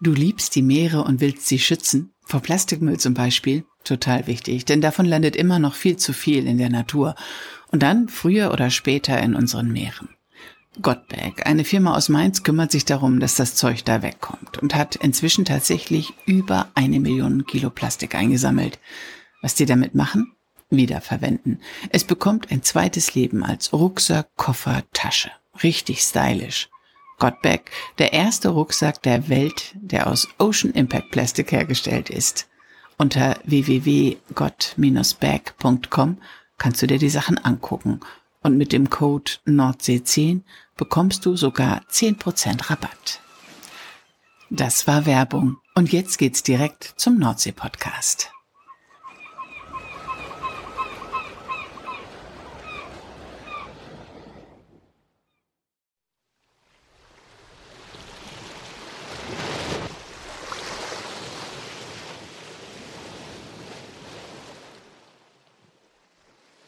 Du liebst die Meere und willst sie schützen. Vor Plastikmüll zum Beispiel. Total wichtig, denn davon landet immer noch viel zu viel in der Natur. Und dann früher oder später in unseren Meeren. Gottberg, eine Firma aus Mainz, kümmert sich darum, dass das Zeug da wegkommt und hat inzwischen tatsächlich über eine Million Kilo Plastik eingesammelt. Was die damit machen? Wiederverwenden. Es bekommt ein zweites Leben als Rucksack, Koffer, Tasche. Richtig stylisch. Godbag, der erste Rucksack der Welt, der aus Ocean Impact Plastik hergestellt ist. Unter www.god-bag.com kannst du dir die Sachen angucken und mit dem Code Nordsee10 bekommst du sogar 10% Rabatt. Das war Werbung und jetzt geht's direkt zum Nordsee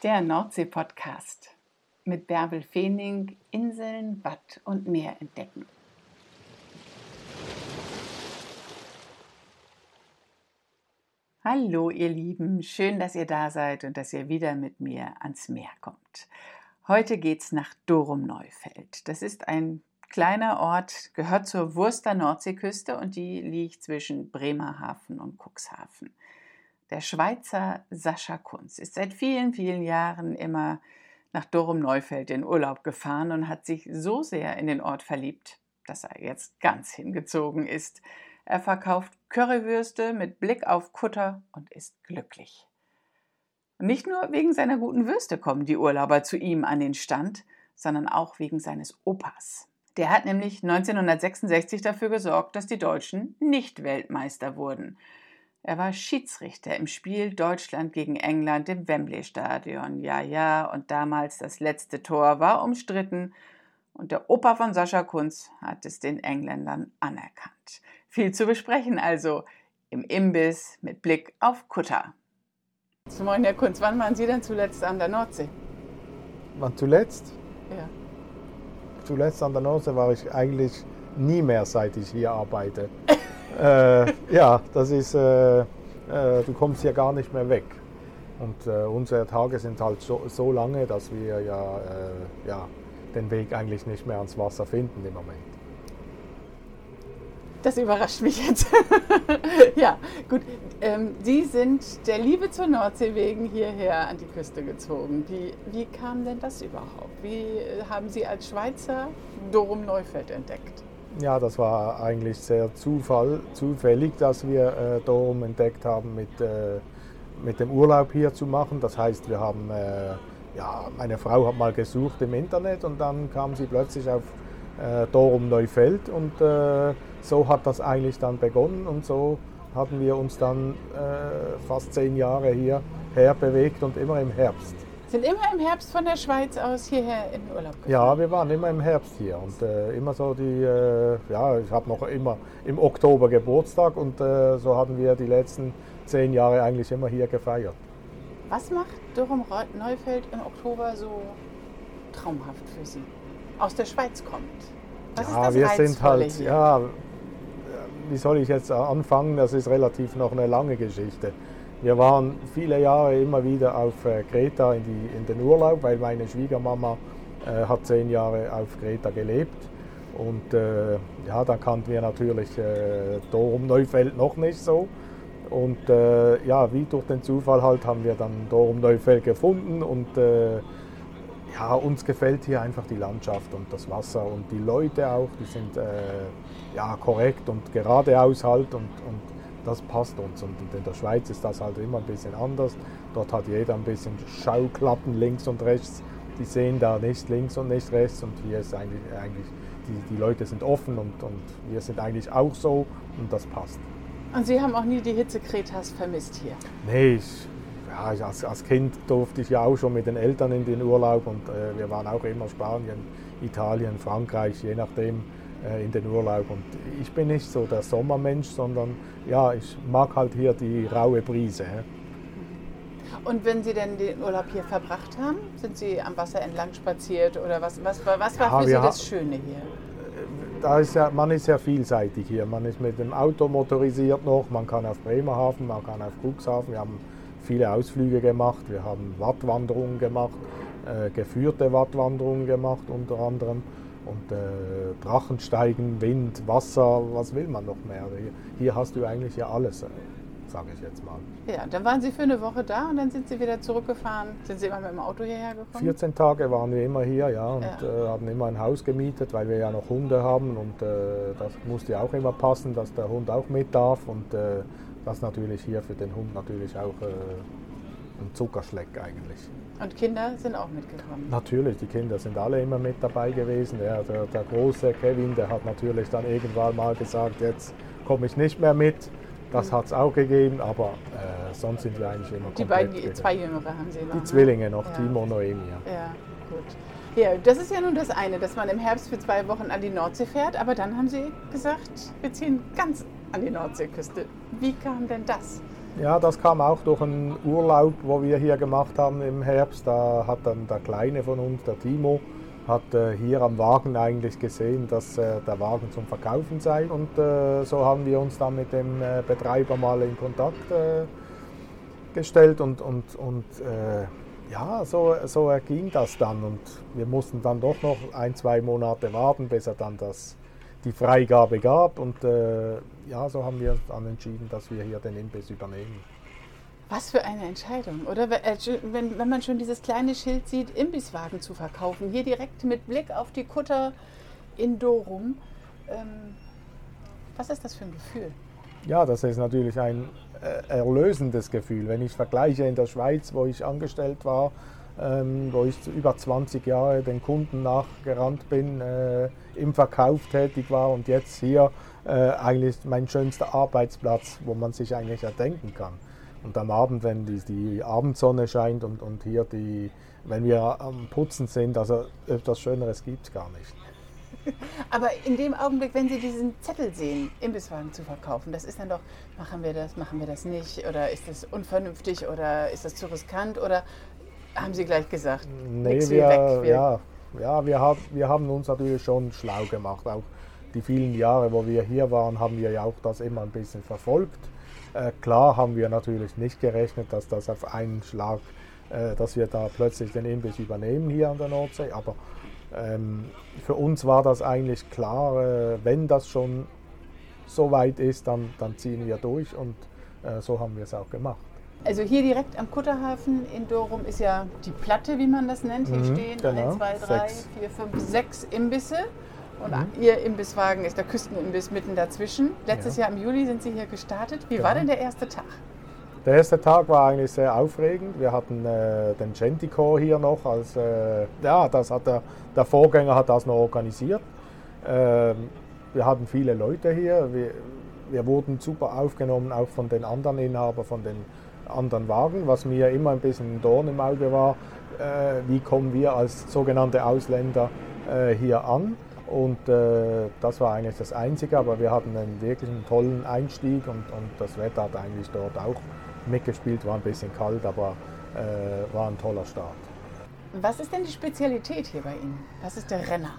Der Nordsee-Podcast mit Bärbel Feening Inseln, Watt und Meer entdecken. Hallo ihr Lieben, schön, dass ihr da seid und dass ihr wieder mit mir ans Meer kommt. Heute geht's nach Dorum Neufeld. Das ist ein kleiner Ort, gehört zur Wurster Nordseeküste und die liegt zwischen Bremerhaven und Cuxhaven. Der Schweizer Sascha Kunz ist seit vielen, vielen Jahren immer nach Dorum Neufeld in Urlaub gefahren und hat sich so sehr in den Ort verliebt, dass er jetzt ganz hingezogen ist. Er verkauft Currywürste mit Blick auf Kutter und ist glücklich. Und nicht nur wegen seiner guten Würste kommen die Urlauber zu ihm an den Stand, sondern auch wegen seines Opas. Der hat nämlich 1966 dafür gesorgt, dass die Deutschen nicht Weltmeister wurden. Er war Schiedsrichter im Spiel Deutschland gegen England im Wembley Stadion. Ja, ja, und damals das letzte Tor war umstritten und der Opa von Sascha Kunz hat es den Engländern anerkannt. Viel zu besprechen also im Imbiss mit Blick auf Kutter. Moin, Herr Kunz, wann waren Sie denn zuletzt an der Nordsee? Wann zuletzt? Ja. Zuletzt an der Nordsee war ich eigentlich nie mehr, seit ich hier arbeite. äh, ja, das ist, äh, äh, du kommst hier gar nicht mehr weg. Und äh, unsere Tage sind halt so, so lange, dass wir ja, äh, ja den Weg eigentlich nicht mehr ans Wasser finden im Moment. Das überrascht mich jetzt. ja, gut. Ähm, Sie sind der Liebe zur Nordsee wegen hierher an die Küste gezogen. Wie, wie kam denn das überhaupt? Wie haben Sie als Schweizer Dorum Neufeld entdeckt? Ja, das war eigentlich sehr Zufall, zufällig, dass wir äh, Dorum entdeckt haben, mit, äh, mit dem Urlaub hier zu machen. Das heißt, wir haben, äh, ja, meine Frau hat mal gesucht im Internet und dann kam sie plötzlich auf äh, Dorum Neufeld und äh, so hat das eigentlich dann begonnen und so hatten wir uns dann äh, fast zehn Jahre hierher bewegt und immer im Herbst sind immer im Herbst von der Schweiz aus hierher in Urlaub gefahren? Ja, wir waren immer im Herbst hier und äh, immer so die, äh, ja, ich habe noch immer im Oktober Geburtstag und äh, so hatten wir die letzten zehn Jahre eigentlich immer hier gefeiert. Was macht Dürrum Neufeld im Oktober so traumhaft für Sie? Aus der Schweiz kommt. Was ja, ist das wir sind halt, hier? ja, wie soll ich jetzt anfangen? Das ist relativ noch eine lange Geschichte. Wir waren viele Jahre immer wieder auf äh, Kreta in, die, in den Urlaub, weil meine Schwiegermama äh, hat zehn Jahre auf Kreta gelebt. Und äh, ja, da kannten wir natürlich äh, Dorum Neufeld noch nicht so. Und äh, ja, wie durch den Zufall halt haben wir dann Dorum Neufeld gefunden und äh, ja, uns gefällt hier einfach die Landschaft und das Wasser und die Leute auch, die sind äh, ja, korrekt und geradeaus halt und, und das passt uns. Und in der Schweiz ist das halt immer ein bisschen anders. Dort hat jeder ein bisschen Schauklappen links und rechts. Die sehen da nicht links und nicht rechts. Und hier ist eigentlich, eigentlich die, die Leute sind offen und, und wir sind eigentlich auch so und das passt. Und Sie haben auch nie die Hitze Kretas vermisst hier? Nee, ich, ja, als, als Kind durfte ich ja auch schon mit den Eltern in den Urlaub und äh, wir waren auch immer Spanien, Italien, Frankreich, je nachdem äh, in den Urlaub. Und ich bin nicht so der Sommermensch, sondern ja, ich mag halt hier die raue Brise. Und wenn Sie denn den Urlaub hier verbracht haben, sind Sie am Wasser entlang spaziert oder was, was, was war ja, für Sie das Schöne hier? da ist ja, man ist ja vielseitig hier. Man ist mit dem Auto motorisiert noch, man kann auf Bremerhaven, man kann auf Cuxhaven. Wir haben viele Ausflüge gemacht, wir haben Wattwanderungen gemacht, äh, geführte Wattwanderungen gemacht unter anderem. Und äh, Drachensteigen, Wind, Wasser, was will man noch mehr? Hier, hier hast du eigentlich ja alles, äh, sage ich jetzt mal. Ja, dann waren Sie für eine Woche da und dann sind Sie wieder zurückgefahren. Sind Sie immer mit dem Auto hierher gekommen? 14 Tage waren wir immer hier, ja, und ja. Äh, hatten immer ein Haus gemietet, weil wir ja noch Hunde haben und äh, das musste ja auch immer passen, dass der Hund auch mit darf und äh, das natürlich hier für den Hund natürlich auch äh, ein Zuckerschleck eigentlich. Und Kinder sind auch mitgekommen? Natürlich, die Kinder sind alle immer mit dabei gewesen. Ja, der, der große Kevin, der hat natürlich dann irgendwann mal gesagt, jetzt komme ich nicht mehr mit. Das mhm. hat es auch gegeben, aber äh, sonst sind wir eigentlich immer Die beiden, die zwei Jüngere haben Sie noch? Die ne? Zwillinge noch, ja. Timo und Noemi. Ja. ja, gut. Ja, das ist ja nun das eine, dass man im Herbst für zwei Wochen an die Nordsee fährt, aber dann haben Sie gesagt, wir ziehen ganz an die Nordseeküste. Wie kam denn das? Ja, das kam auch durch einen Urlaub, wo wir hier gemacht haben im Herbst. Da hat dann der Kleine von uns, der Timo, hat äh, hier am Wagen eigentlich gesehen, dass äh, der Wagen zum Verkaufen sei. Und äh, so haben wir uns dann mit dem äh, Betreiber mal in Kontakt äh, gestellt und, und, und äh, ja, so, so erging das dann. Und wir mussten dann doch noch ein, zwei Monate warten, bis er dann das die Freigabe gab. Und äh, ja, so haben wir dann entschieden, dass wir hier den Imbiss übernehmen. Was für eine Entscheidung, oder? Äh, wenn, wenn man schon dieses kleine Schild sieht, Imbisswagen zu verkaufen, hier direkt mit Blick auf die Kutter in Dorum. Ähm, was ist das für ein Gefühl? Ja, das ist natürlich ein äh, erlösendes Gefühl. Wenn ich vergleiche in der Schweiz, wo ich angestellt war, wo ich über 20 Jahre den Kunden nachgerannt bin, äh, im Verkauf tätig war und jetzt hier äh, eigentlich mein schönster Arbeitsplatz, wo man sich eigentlich erdenken kann. Und am Abend, wenn die, die Abendsonne scheint und, und hier die, wenn wir am Putzen sind, also etwas Schöneres gibt es gar nicht. Aber in dem Augenblick, wenn Sie diesen Zettel sehen, Imbisswagen zu verkaufen, das ist dann doch, machen wir das, machen wir das nicht, oder ist das unvernünftig, oder ist das zu riskant, oder haben Sie gleich gesagt? Nee, wir, weg, wir ja, ja wir, haben, wir haben uns natürlich schon schlau gemacht. Auch die vielen Jahre, wo wir hier waren, haben wir ja auch das immer ein bisschen verfolgt. Äh, klar haben wir natürlich nicht gerechnet, dass das auf einen Schlag, äh, dass wir da plötzlich den Imbiss übernehmen hier an der Nordsee. Aber ähm, für uns war das eigentlich klar, äh, wenn das schon so weit ist, dann, dann ziehen wir durch und äh, so haben wir es auch gemacht. Also hier direkt am Kutterhafen in Dorum ist ja die Platte, wie man das nennt. Hier mhm, stehen genau. 1, 2, 3, 4, 5, 6 Imbisse. Und mhm. Ihr Imbisswagen ist der Küstenimbiss mitten dazwischen. Letztes ja. Jahr im Juli sind Sie hier gestartet. Wie genau. war denn der erste Tag? Der erste Tag war eigentlich sehr aufregend. Wir hatten äh, den Genticore hier noch. Als, äh, ja, das hat der, der, Vorgänger hat das noch organisiert. Äh, wir hatten viele Leute hier. Wir, wir wurden super aufgenommen, auch von den anderen Inhabern, von den anderen Wagen, was mir immer ein bisschen ein Dorn im Auge war. Äh, wie kommen wir als sogenannte Ausländer äh, hier an? Und äh, das war eigentlich das Einzige, aber wir hatten einen wirklich tollen Einstieg und, und das Wetter hat eigentlich dort auch mitgespielt, war ein bisschen kalt, aber war ein toller Start. Was ist denn die Spezialität hier bei Ihnen? Was ist der Renner?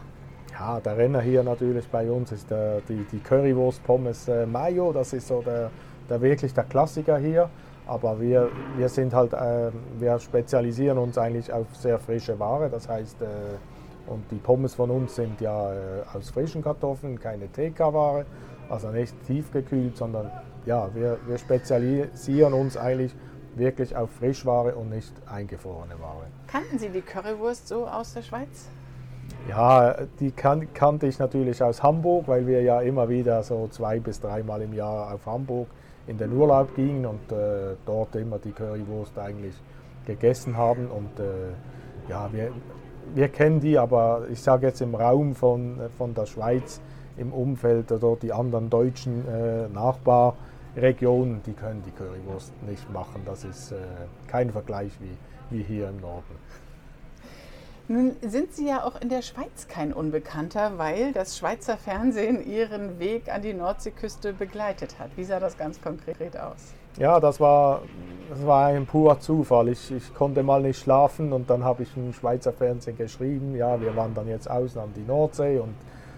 Ja, der Renner hier natürlich bei uns ist der, die, die Currywurst Pommes Mayo. Das ist so der, der wirklich der Klassiker hier. Aber wir, wir sind halt, äh, wir spezialisieren uns eigentlich auf sehr frische Ware. Das heißt, äh, und die Pommes von uns sind ja äh, aus frischen Kartoffeln, keine TK-Ware, also nicht tiefgekühlt, sondern ja, wir, wir spezialisieren uns eigentlich wirklich auf Frischware und nicht eingefrorene Ware. Kannten Sie die Currywurst so aus der Schweiz? Ja, die kan kannte ich natürlich aus Hamburg, weil wir ja immer wieder so zwei bis dreimal im Jahr auf Hamburg in den Urlaub gingen und äh, dort immer die Currywurst eigentlich gegessen haben. Und äh, ja, wir, wir kennen die, aber ich sage jetzt im Raum von, von der Schweiz, im Umfeld oder die anderen deutschen äh, Nachbarregionen, die können die Currywurst nicht machen. Das ist äh, kein Vergleich wie, wie hier im Norden. Nun sind Sie ja auch in der Schweiz kein Unbekannter, weil das Schweizer Fernsehen Ihren Weg an die Nordseeküste begleitet hat. Wie sah das ganz konkret aus? Ja, das war, das war ein purer Zufall. Ich, ich konnte mal nicht schlafen und dann habe ich im Schweizer Fernsehen geschrieben, ja, wir wandern jetzt aus an die Nordsee und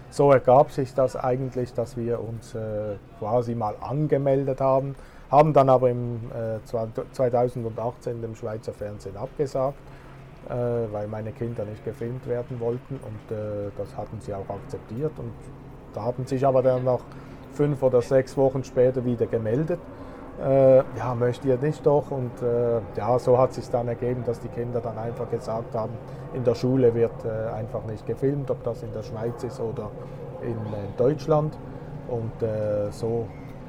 so ergab sich das eigentlich, dass wir uns äh, quasi mal angemeldet haben, haben dann aber im äh, 2018 dem Schweizer Fernsehen abgesagt, äh, weil meine Kinder nicht gefilmt werden wollten und äh, das hatten sie auch akzeptiert und da haben sich aber dann noch fünf oder sechs Wochen später wieder gemeldet. Äh, ja, möchte ihr nicht doch? Und äh, ja, so hat sich dann ergeben, dass die Kinder dann einfach gesagt haben, in der Schule wird äh, einfach nicht gefilmt, ob das in der Schweiz ist oder in, in Deutschland. Und äh, so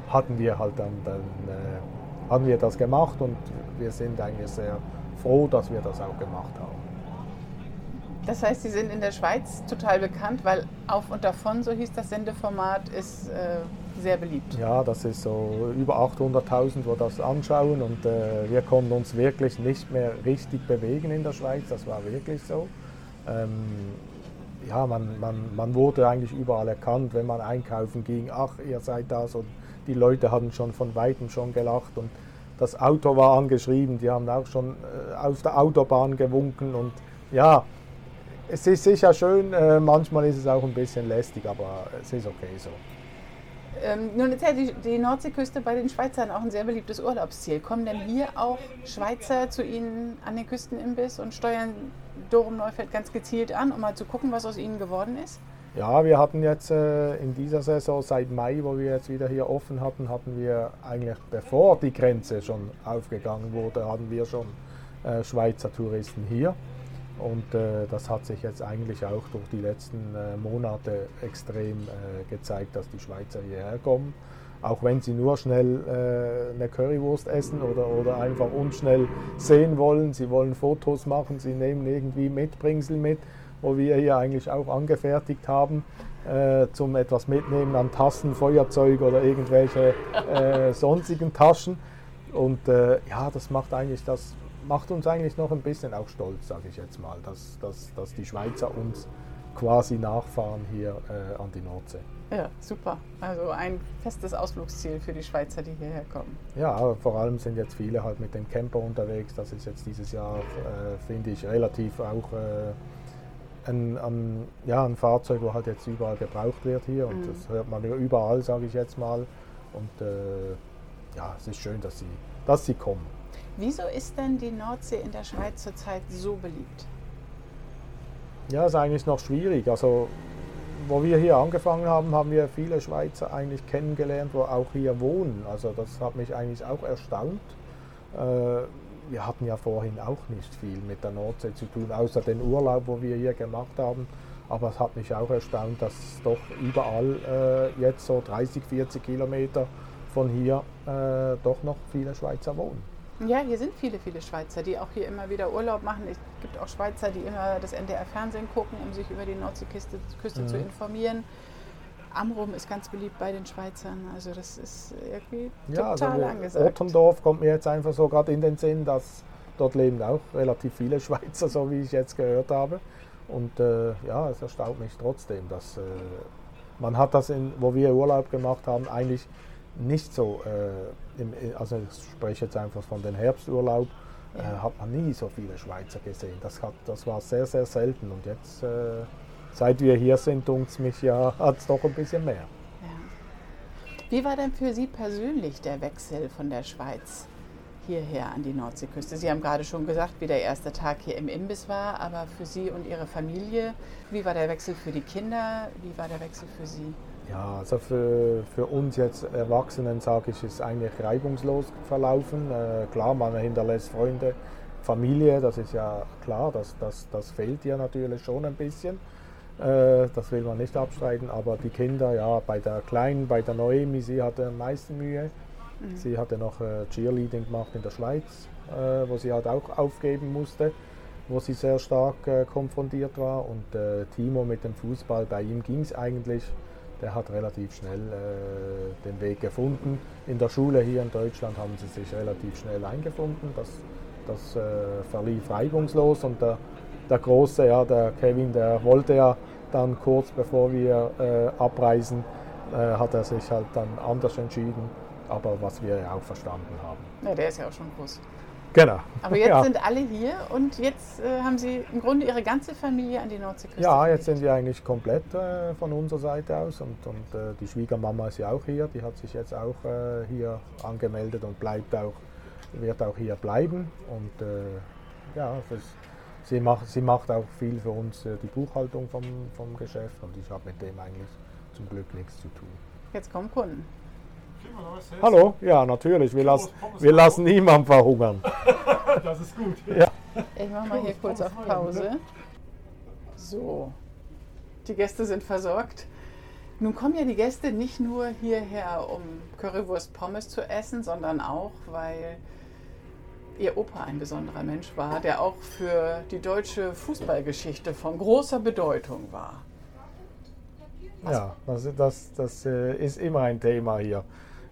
hatten wir halt dann, dann äh, haben wir das gemacht und wir sind eigentlich sehr froh, dass wir das auch gemacht haben. Das heißt, Sie sind in der Schweiz total bekannt, weil Auf und Davon, so hieß das Sendeformat, ist äh, sehr beliebt. Ja, das ist so über 800.000, wo das anschauen und äh, wir konnten uns wirklich nicht mehr richtig bewegen in der Schweiz, das war wirklich so. Ähm, ja, man, man, man wurde eigentlich überall erkannt, wenn man einkaufen ging, ach, ihr seid das und die Leute hatten schon von weitem schon gelacht und das Auto war angeschrieben, die haben auch schon äh, auf der Autobahn gewunken und ja, es ist sicher schön, äh, manchmal ist es auch ein bisschen lästig, aber es ist okay so. Ähm, nun ist ja die, die, Nordseeküste bei den Schweizern auch ein sehr beliebtes Urlaubsziel. Kommen denn hier auch Schweizer zu Ihnen an den Küstenimbiss und steuern Dorum Neufeld ganz gezielt an, um mal zu gucken, was aus ihnen geworden ist? Ja, wir hatten jetzt äh, in dieser Saison seit Mai, wo wir jetzt wieder hier offen hatten, hatten wir eigentlich bevor die Grenze schon aufgegangen wurde, hatten wir schon äh, Schweizer Touristen hier. Und äh, das hat sich jetzt eigentlich auch durch die letzten äh, Monate extrem äh, gezeigt, dass die Schweizer hierher kommen. Auch wenn sie nur schnell äh, eine Currywurst essen oder, oder einfach uns schnell sehen wollen. Sie wollen Fotos machen, sie nehmen irgendwie Mitbringsel mit, wo wir hier eigentlich auch angefertigt haben, äh, zum etwas mitnehmen an Tassen, Feuerzeug oder irgendwelche äh, sonstigen Taschen. Und ja, das macht eigentlich das macht uns eigentlich noch ein bisschen auch stolz, sage ich jetzt mal, dass, dass, dass die Schweizer uns quasi nachfahren hier äh, an die Nordsee. Ja, super. Also ein festes Ausflugsziel für die Schweizer, die hierher kommen. Ja, vor allem sind jetzt viele halt mit dem Camper unterwegs. Das ist jetzt dieses Jahr, äh, finde ich, relativ auch äh, ein, ein, ja, ein Fahrzeug, wo halt jetzt überall gebraucht wird hier. Und mhm. das hört man überall, sage ich jetzt mal. Und äh, ja, es ist schön, dass sie, dass sie kommen. Wieso ist denn die Nordsee in der Schweiz zurzeit so beliebt? Ja, ist eigentlich noch schwierig. Also, wo wir hier angefangen haben, haben wir viele Schweizer eigentlich kennengelernt, wo auch hier wohnen. Also, das hat mich eigentlich auch erstaunt. Äh, wir hatten ja vorhin auch nicht viel mit der Nordsee zu tun, außer den Urlaub, wo wir hier gemacht haben. Aber es hat mich auch erstaunt, dass doch überall äh, jetzt so 30, 40 Kilometer von hier äh, doch noch viele Schweizer wohnen. Ja, hier sind viele, viele Schweizer, die auch hier immer wieder Urlaub machen. Es gibt auch Schweizer, die immer das NDR-Fernsehen gucken, um sich über die Nordseeküste Küste mhm. zu informieren. Amrum ist ganz beliebt bei den Schweizern. Also das ist irgendwie ja, total also angesagt. Ottendorf kommt mir jetzt einfach so gerade in den Sinn, dass dort leben auch relativ viele Schweizer, so wie ich jetzt gehört habe. Und äh, ja, es erstaunt mich trotzdem, dass äh, man hat das, in, wo wir Urlaub gemacht haben, eigentlich nicht so, äh, im, also ich spreche jetzt einfach von den Herbsturlaub, äh, hat man nie so viele Schweizer gesehen. Das, hat, das war sehr, sehr selten. Und jetzt, äh, seit wir hier sind, dunkt es mich ja, hat es doch ein bisschen mehr. Ja. Wie war denn für Sie persönlich der Wechsel von der Schweiz hierher an die Nordseeküste? Sie haben gerade schon gesagt, wie der erste Tag hier im Imbiss war, aber für Sie und Ihre Familie, wie war der Wechsel für die Kinder? Wie war der Wechsel für Sie? Ja, also für, für uns jetzt Erwachsenen sage ich, ist eigentlich reibungslos verlaufen. Äh, klar, man hinterlässt Freunde, Familie, das ist ja klar, das, das, das fehlt dir natürlich schon ein bisschen. Äh, das will man nicht abstreiten, aber die Kinder, ja, bei der Kleinen, bei der Noemi, sie hatte am meisten Mühe. Mhm. Sie hatte noch äh, Cheerleading gemacht in der Schweiz, äh, wo sie halt auch aufgeben musste, wo sie sehr stark konfrontiert war. Und Timo mit dem Fußball, bei ihm ging es eigentlich der hat relativ schnell den Weg gefunden. In der Schule hier in Deutschland haben sie sich relativ schnell eingefunden. Das, das verlief reibungslos und der, der Große, ja, der Kevin, der wollte ja dann kurz bevor wir äh, abreisen, äh, hat er sich halt dann anders entschieden, aber was wir ja auch verstanden haben. Ja, der ist ja auch schon groß. Genau. Aber jetzt ja. sind alle hier und jetzt äh, haben Sie im Grunde Ihre ganze Familie an die Nordseeküste. Ja, jetzt sind wir eigentlich komplett äh, von unserer Seite aus und, und äh, die Schwiegermama ist ja auch hier. Die hat sich jetzt auch äh, hier angemeldet und bleibt auch, wird auch hier bleiben. Und ja, das, sie, macht, sie macht auch viel für uns äh, die Buchhaltung vom, vom Geschäft und ich habe mit dem eigentlich zum Glück nichts zu tun. Jetzt kommen Kunden. Hallo, ja natürlich, wir, lassen, wir lassen niemanden verhungern. das ist gut. Ja. Ich mache mal hier kurz auf Pause. So, die Gäste sind versorgt. Nun kommen ja die Gäste nicht nur hierher, um Currywurst Pommes zu essen, sondern auch, weil Ihr Opa ein besonderer Mensch war, der auch für die deutsche Fußballgeschichte von großer Bedeutung war. Ja, das, das, das äh, ist immer ein Thema hier.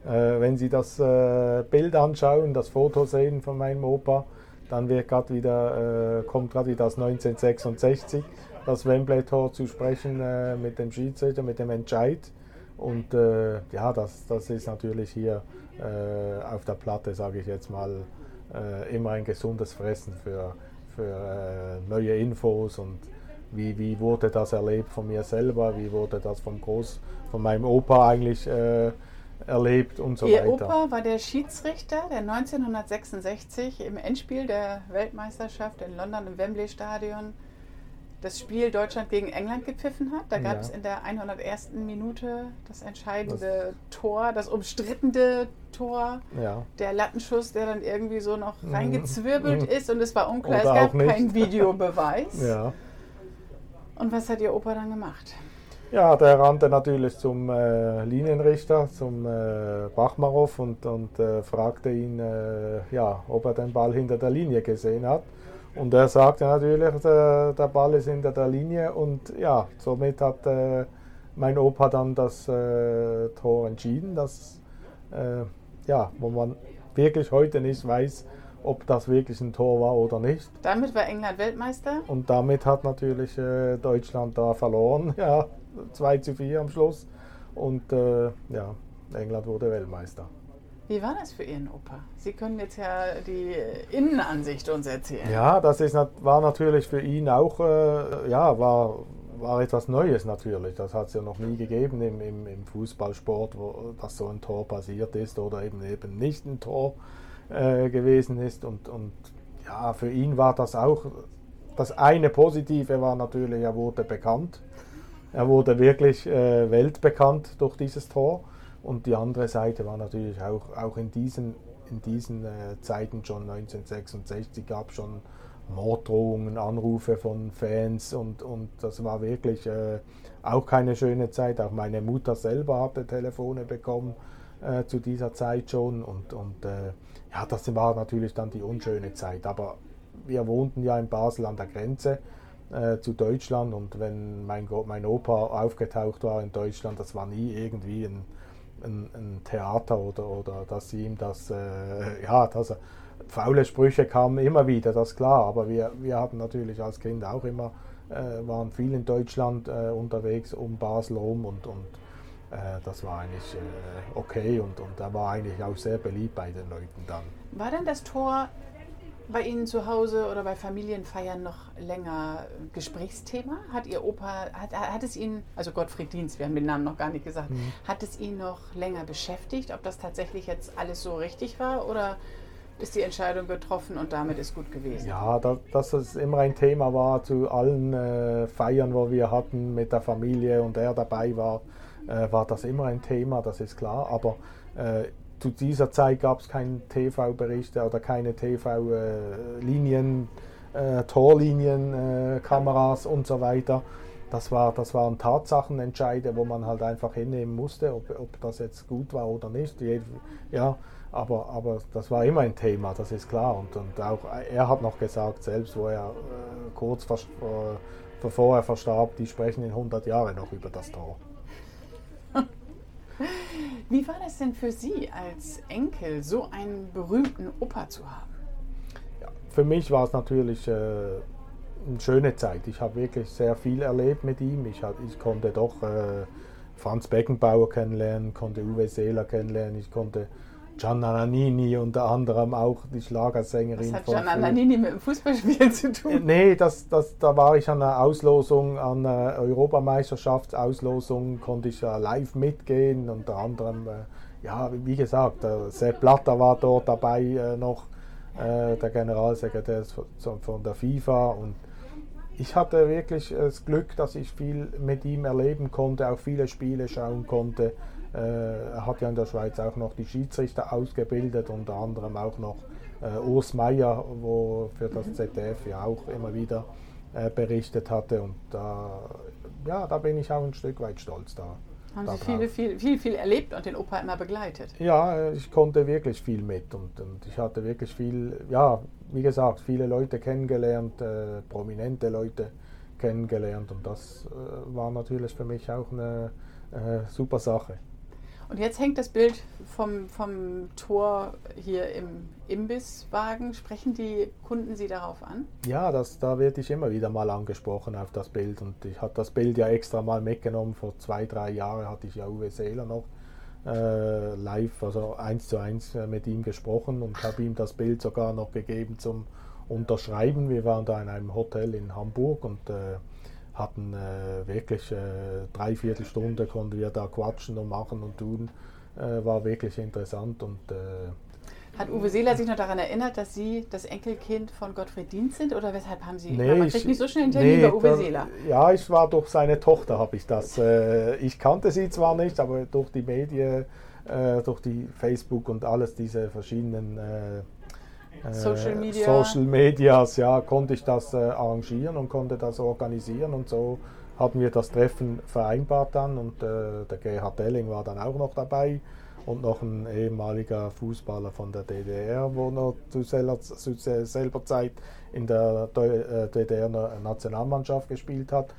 Äh, wenn Sie das äh, Bild anschauen, das Foto sehen von meinem Opa, dann wird grad wieder, kommt gerade wieder das 1966, das Wembley-Tor zu sprechen mit dem Schiedsrichter, mit dem Entscheid. Und ja, das, das ist natürlich hier auf der Platte, sage ich jetzt mal, immer ein gesundes Fressen für, für neue Infos und wie, wie wurde das erlebt von mir selber, wie wurde das vom Groß, von meinem Opa eigentlich äh, erlebt und so Ihr weiter. Ihr Opa war der Schiedsrichter, der 1966 im Endspiel der Weltmeisterschaft in London im Wembley Stadion das Spiel Deutschland gegen England gepfiffen hat. Da gab ja. es in der 101. Minute das entscheidende das Tor, das umstrittene Tor, ja. der Lattenschuss, der dann irgendwie so noch mhm. reingezwirbelt mhm. ist und es war unklar, Oder es gab keinen Videobeweis. ja. Und was hat Ihr Opa dann gemacht? Ja, der rannte natürlich zum äh, Linienrichter, zum äh, Bachmarow und, und äh, fragte ihn, äh, ja, ob er den Ball hinter der Linie gesehen hat. Und er sagte natürlich, der, der Ball ist hinter der Linie und ja, somit hat äh, mein Opa dann das äh, Tor entschieden, das, ja, wo man wirklich heute nicht weiß, ob das wirklich ein Tor war oder nicht. Damit war England Weltmeister? Und damit hat natürlich äh, Deutschland da verloren, ja, 2 zu 4 am Schluss. Und äh, ja, England wurde Weltmeister. Wie war das für Ihren Opa? Sie können jetzt ja die Innenansicht uns erzählen. Ja, das ist, war natürlich für ihn auch, äh, ja, war, war etwas Neues natürlich. Das hat es ja noch nie gegeben im, im, im Fußballsport, wo, dass so ein Tor passiert ist oder eben eben nicht ein Tor äh, gewesen ist. Und, und ja, für ihn war das auch, das eine Positive war natürlich, er wurde bekannt. Er wurde wirklich äh, weltbekannt durch dieses Tor. Und die andere Seite war natürlich auch, auch in diesen, in diesen äh, Zeiten schon 1966 gab es schon Morddrohungen, Anrufe von Fans und, und das war wirklich äh, auch keine schöne Zeit. Auch meine Mutter selber hatte Telefone bekommen äh, zu dieser Zeit schon und, und äh, ja, das war natürlich dann die unschöne Zeit. Aber wir wohnten ja in Basel an der Grenze äh, zu Deutschland und wenn mein, mein Opa aufgetaucht war in Deutschland, das war nie irgendwie ein, ein, ein Theater oder, oder dass ihm das, äh, ja, dass er, faule Sprüche kamen immer wieder, das ist klar. Aber wir, wir hatten natürlich als Kind auch immer, äh, waren viel in Deutschland äh, unterwegs um Basel rum und, und äh, das war eigentlich äh, okay und, und er war eigentlich auch sehr beliebt bei den Leuten dann. War denn das Tor bei Ihnen zu Hause oder bei Familienfeiern noch länger Gesprächsthema? Hat Ihr Opa, hat, hat es ihn, also Gottfried Dienst, wir haben den Namen noch gar nicht gesagt, mhm. hat es ihn noch länger beschäftigt, ob das tatsächlich jetzt alles so richtig war oder ist die Entscheidung getroffen und damit ist gut gewesen? Ja, da, dass es immer ein Thema war zu allen äh, Feiern, wo wir hatten mit der Familie und er dabei war äh, war das immer ein Thema, das ist klar. Aber äh, zu dieser Zeit gab es keine TV-Berichte oder keine TV-Linien, äh, Torlinien, äh, und so weiter. Das, war, das waren Tatsachenentscheide, wo man halt einfach hinnehmen musste, ob, ob das jetzt gut war oder nicht. Ja, aber, aber das war immer ein Thema, das ist klar. Und, und auch er hat noch gesagt, selbst wo er äh, kurz vor, bevor er verstarb, die sprechen in 100 Jahren noch über das Tor. Wie war das denn für Sie als Enkel, so einen berühmten Opa zu haben? Ja, für mich war es natürlich äh, eine schöne Zeit. Ich habe wirklich sehr viel erlebt mit ihm. Ich, hab, ich konnte doch äh, Franz Beckenbauer kennenlernen, konnte Uwe Seeler kennenlernen, ich konnte Gianna Nannini unter anderem auch die Schlagersängerin. Was hat Gianna Nannini mit dem Fußballspielen zu tun? Äh, nee, das, das, da war ich an einer Auslosung, an einer Europameisterschaftsauslosung, konnte ich live mitgehen, unter anderem, äh, ja, wie gesagt, Sepp Blatter war dort dabei äh, noch, der Generalsekretär von der FIFA und ich hatte wirklich das Glück, dass ich viel mit ihm erleben konnte, auch viele Spiele schauen konnte. Äh, er hat ja in der Schweiz auch noch die Schiedsrichter ausgebildet, unter anderem auch noch äh, Urs Meier, wo für das ZDF ja auch immer wieder äh, berichtet hatte. Und da, ja, da bin ich auch ein Stück weit stolz da. Haben Sie viel, viel, viel, viel erlebt und den Opa immer begleitet? Ja, ich konnte wirklich viel mit und, und ich hatte wirklich viel, ja, wie gesagt, viele Leute kennengelernt, äh, prominente Leute kennengelernt und das äh, war natürlich für mich auch eine super Sache. Und jetzt hängt das Bild vom, vom Tor hier im Imbisswagen. Sprechen die Kunden Sie darauf an? Ja, das, da werde ich immer wieder mal angesprochen auf das Bild. Und ich habe das Bild ja extra mal mitgenommen. Vor zwei, drei Jahren hatte ich ja Uwe Seeler noch äh, live, also eins zu eins äh, mit ihm gesprochen und habe ihm das Bild sogar noch gegeben zum Unterschreiben. Wir waren da in einem Hotel in Hamburg und äh, hatten äh, wirklich äh, drei Viertelstunde konnten wir da quatschen und machen und tun. Äh, war wirklich interessant und äh, hat Uwe Seeler sich noch daran erinnert, dass Sie das Enkelkind von Gottfried Dienst sind oder weshalb haben Sie? Nee, man kriegt nicht so schnell einen Termin nee, bei Uwe Seeler. Ja, ich war durch seine Tochter, habe ich das. Äh, ich kannte sie zwar nicht, aber durch die Medien, äh, durch die Facebook und alles diese verschiedenen Social, Media. Social Medias, ja, konnte ich das äh, arrangieren und konnte das organisieren und so hatten wir das Treffen vereinbart dann und äh, der Gerhard Delling war dann auch noch dabei und noch ein ehemaliger Fußballer von der DDR, wo noch zu selber, zu selber Zeit in der DDR-Nationalmannschaft gespielt hat.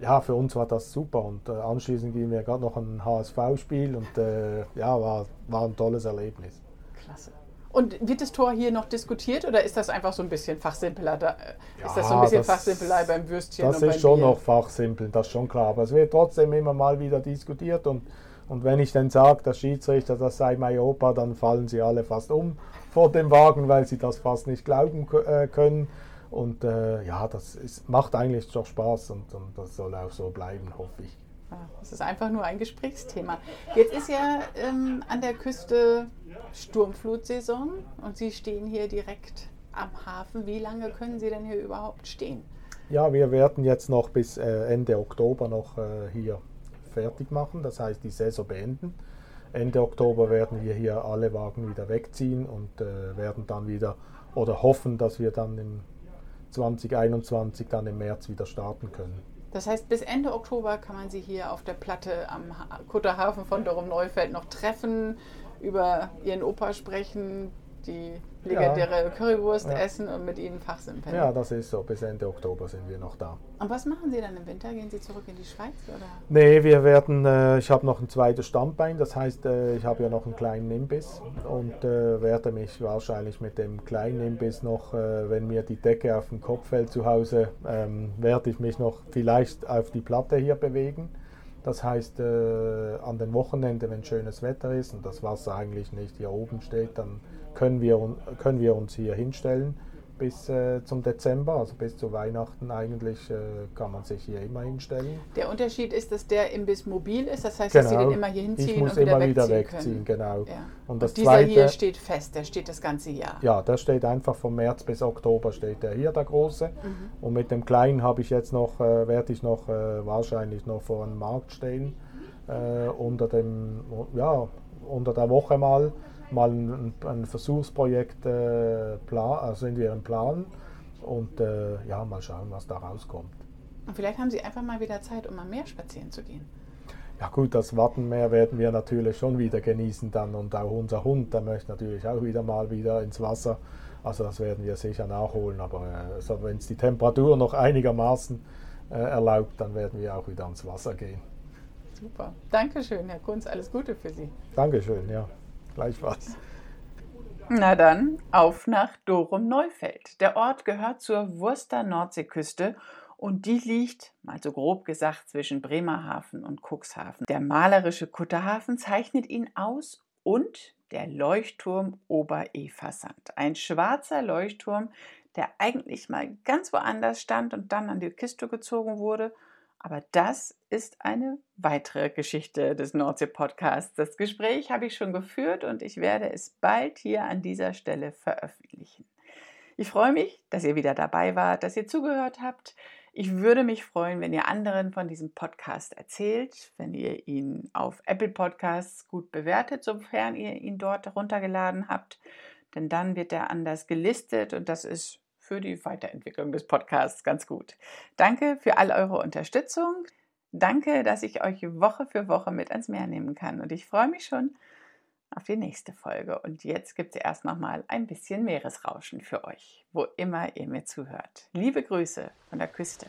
Ja, für uns war das super und äh, anschließend gingen wir gerade noch ein HSV-Spiel und äh, ja, war, war ein tolles Erlebnis. Klasse. Und wird das Tor hier noch diskutiert oder ist das einfach so ein bisschen Fachsimpeler? Da, ja, ist das so ein bisschen das, Fachsimpelei beim Würstchen? Das ist schon Bier? noch Fachsimpeln, das ist schon klar. Aber es wird trotzdem immer mal wieder diskutiert und, und wenn ich dann sage, der Schiedsrichter, das sei mein Opa, dann fallen sie alle fast um vor dem Wagen, weil sie das fast nicht glauben äh, können. Und äh, ja, das ist, macht eigentlich doch Spaß und, und das soll auch so bleiben, hoffe ich. Das ist einfach nur ein Gesprächsthema. Jetzt ist ja ähm, an der Küste Sturmflutsaison und Sie stehen hier direkt am Hafen. Wie lange können Sie denn hier überhaupt stehen? Ja, wir werden jetzt noch bis äh, Ende Oktober noch äh, hier fertig machen, das heißt die Saison beenden. Ende Oktober werden wir hier alle Wagen wieder wegziehen und äh, werden dann wieder oder hoffen, dass wir dann im 2021 dann im März wieder starten können. Das heißt, bis Ende Oktober kann man Sie hier auf der Platte am Kutterhafen von Dorum-Neufeld noch treffen, über Ihren Opa sprechen, die legendäre ja. Currywurst ja. essen und mit ihnen fachsimpeln. Ja, das ist so. Bis Ende Oktober sind wir noch da. Und was machen Sie dann im Winter? Gehen Sie zurück in die Schweiz? Oder? Nee, wir werden, äh, ich habe noch ein zweites Standbein, das heißt, äh, ich habe ja noch einen kleinen Imbiss und äh, werde mich wahrscheinlich mit dem kleinen Imbiss noch, äh, wenn mir die Decke auf den Kopf fällt zu Hause, ähm, werde ich mich noch vielleicht auf die Platte hier bewegen. Das heißt, äh, an den Wochenenden, wenn schönes Wetter ist und das Wasser eigentlich nicht hier oben steht, dann können wir, können wir uns hier hinstellen bis äh, zum Dezember, also bis zu Weihnachten eigentlich äh, kann man sich hier immer hinstellen. Der Unterschied ist, dass der Imbiss mobil ist, das heißt, genau. dass Sie den genau. immer hier hinziehen ich muss und wieder immer wieder wegziehen. Genau. Ja. Und, und dieser zweite, hier steht fest, der steht das ganze Jahr. Ja, der steht einfach vom März bis Oktober steht der hier, der große. Mhm. Und mit dem kleinen habe ich jetzt noch, äh, werde ich noch äh, wahrscheinlich noch vor einem Markt stehen, äh, unter dem, ja, unter der Woche mal mal ein, ein Versuchsprojekt äh, plan, also in ihrem Plan und äh, ja, mal schauen, was da rauskommt. Und vielleicht haben Sie einfach mal wieder Zeit, um am Meer spazieren zu gehen. Ja gut, das Wattenmeer werden wir natürlich schon wieder genießen dann und auch unser Hund, der möchte natürlich auch wieder mal wieder ins Wasser. Also das werden wir sicher nachholen, aber äh, wenn es die Temperatur noch einigermaßen äh, erlaubt, dann werden wir auch wieder ans Wasser gehen. Super. Dankeschön, Herr Kunz. Alles Gute für Sie. Dankeschön, ja. Gleichfalls. Na dann, auf nach Dorum-Neufeld. Der Ort gehört zur Wurster Nordseeküste und die liegt, mal so grob gesagt, zwischen Bremerhaven und Cuxhaven. Der malerische Kutterhafen zeichnet ihn aus und der Leuchtturm Ober-Eversand. Ein schwarzer Leuchtturm, der eigentlich mal ganz woanders stand und dann an die Kiste gezogen wurde. Aber das ist eine weitere Geschichte des Nordsee-Podcasts. Das Gespräch habe ich schon geführt und ich werde es bald hier an dieser Stelle veröffentlichen. Ich freue mich, dass ihr wieder dabei wart, dass ihr zugehört habt. Ich würde mich freuen, wenn ihr anderen von diesem Podcast erzählt, wenn ihr ihn auf Apple Podcasts gut bewertet, sofern ihr ihn dort runtergeladen habt. Denn dann wird er anders gelistet und das ist für die Weiterentwicklung des Podcasts ganz gut. Danke für all eure Unterstützung. Danke, dass ich euch Woche für Woche mit ans Meer nehmen kann und ich freue mich schon auf die nächste Folge. Und jetzt gibt es erst nochmal ein bisschen Meeresrauschen für euch, wo immer ihr mir zuhört. Liebe Grüße von der Küste.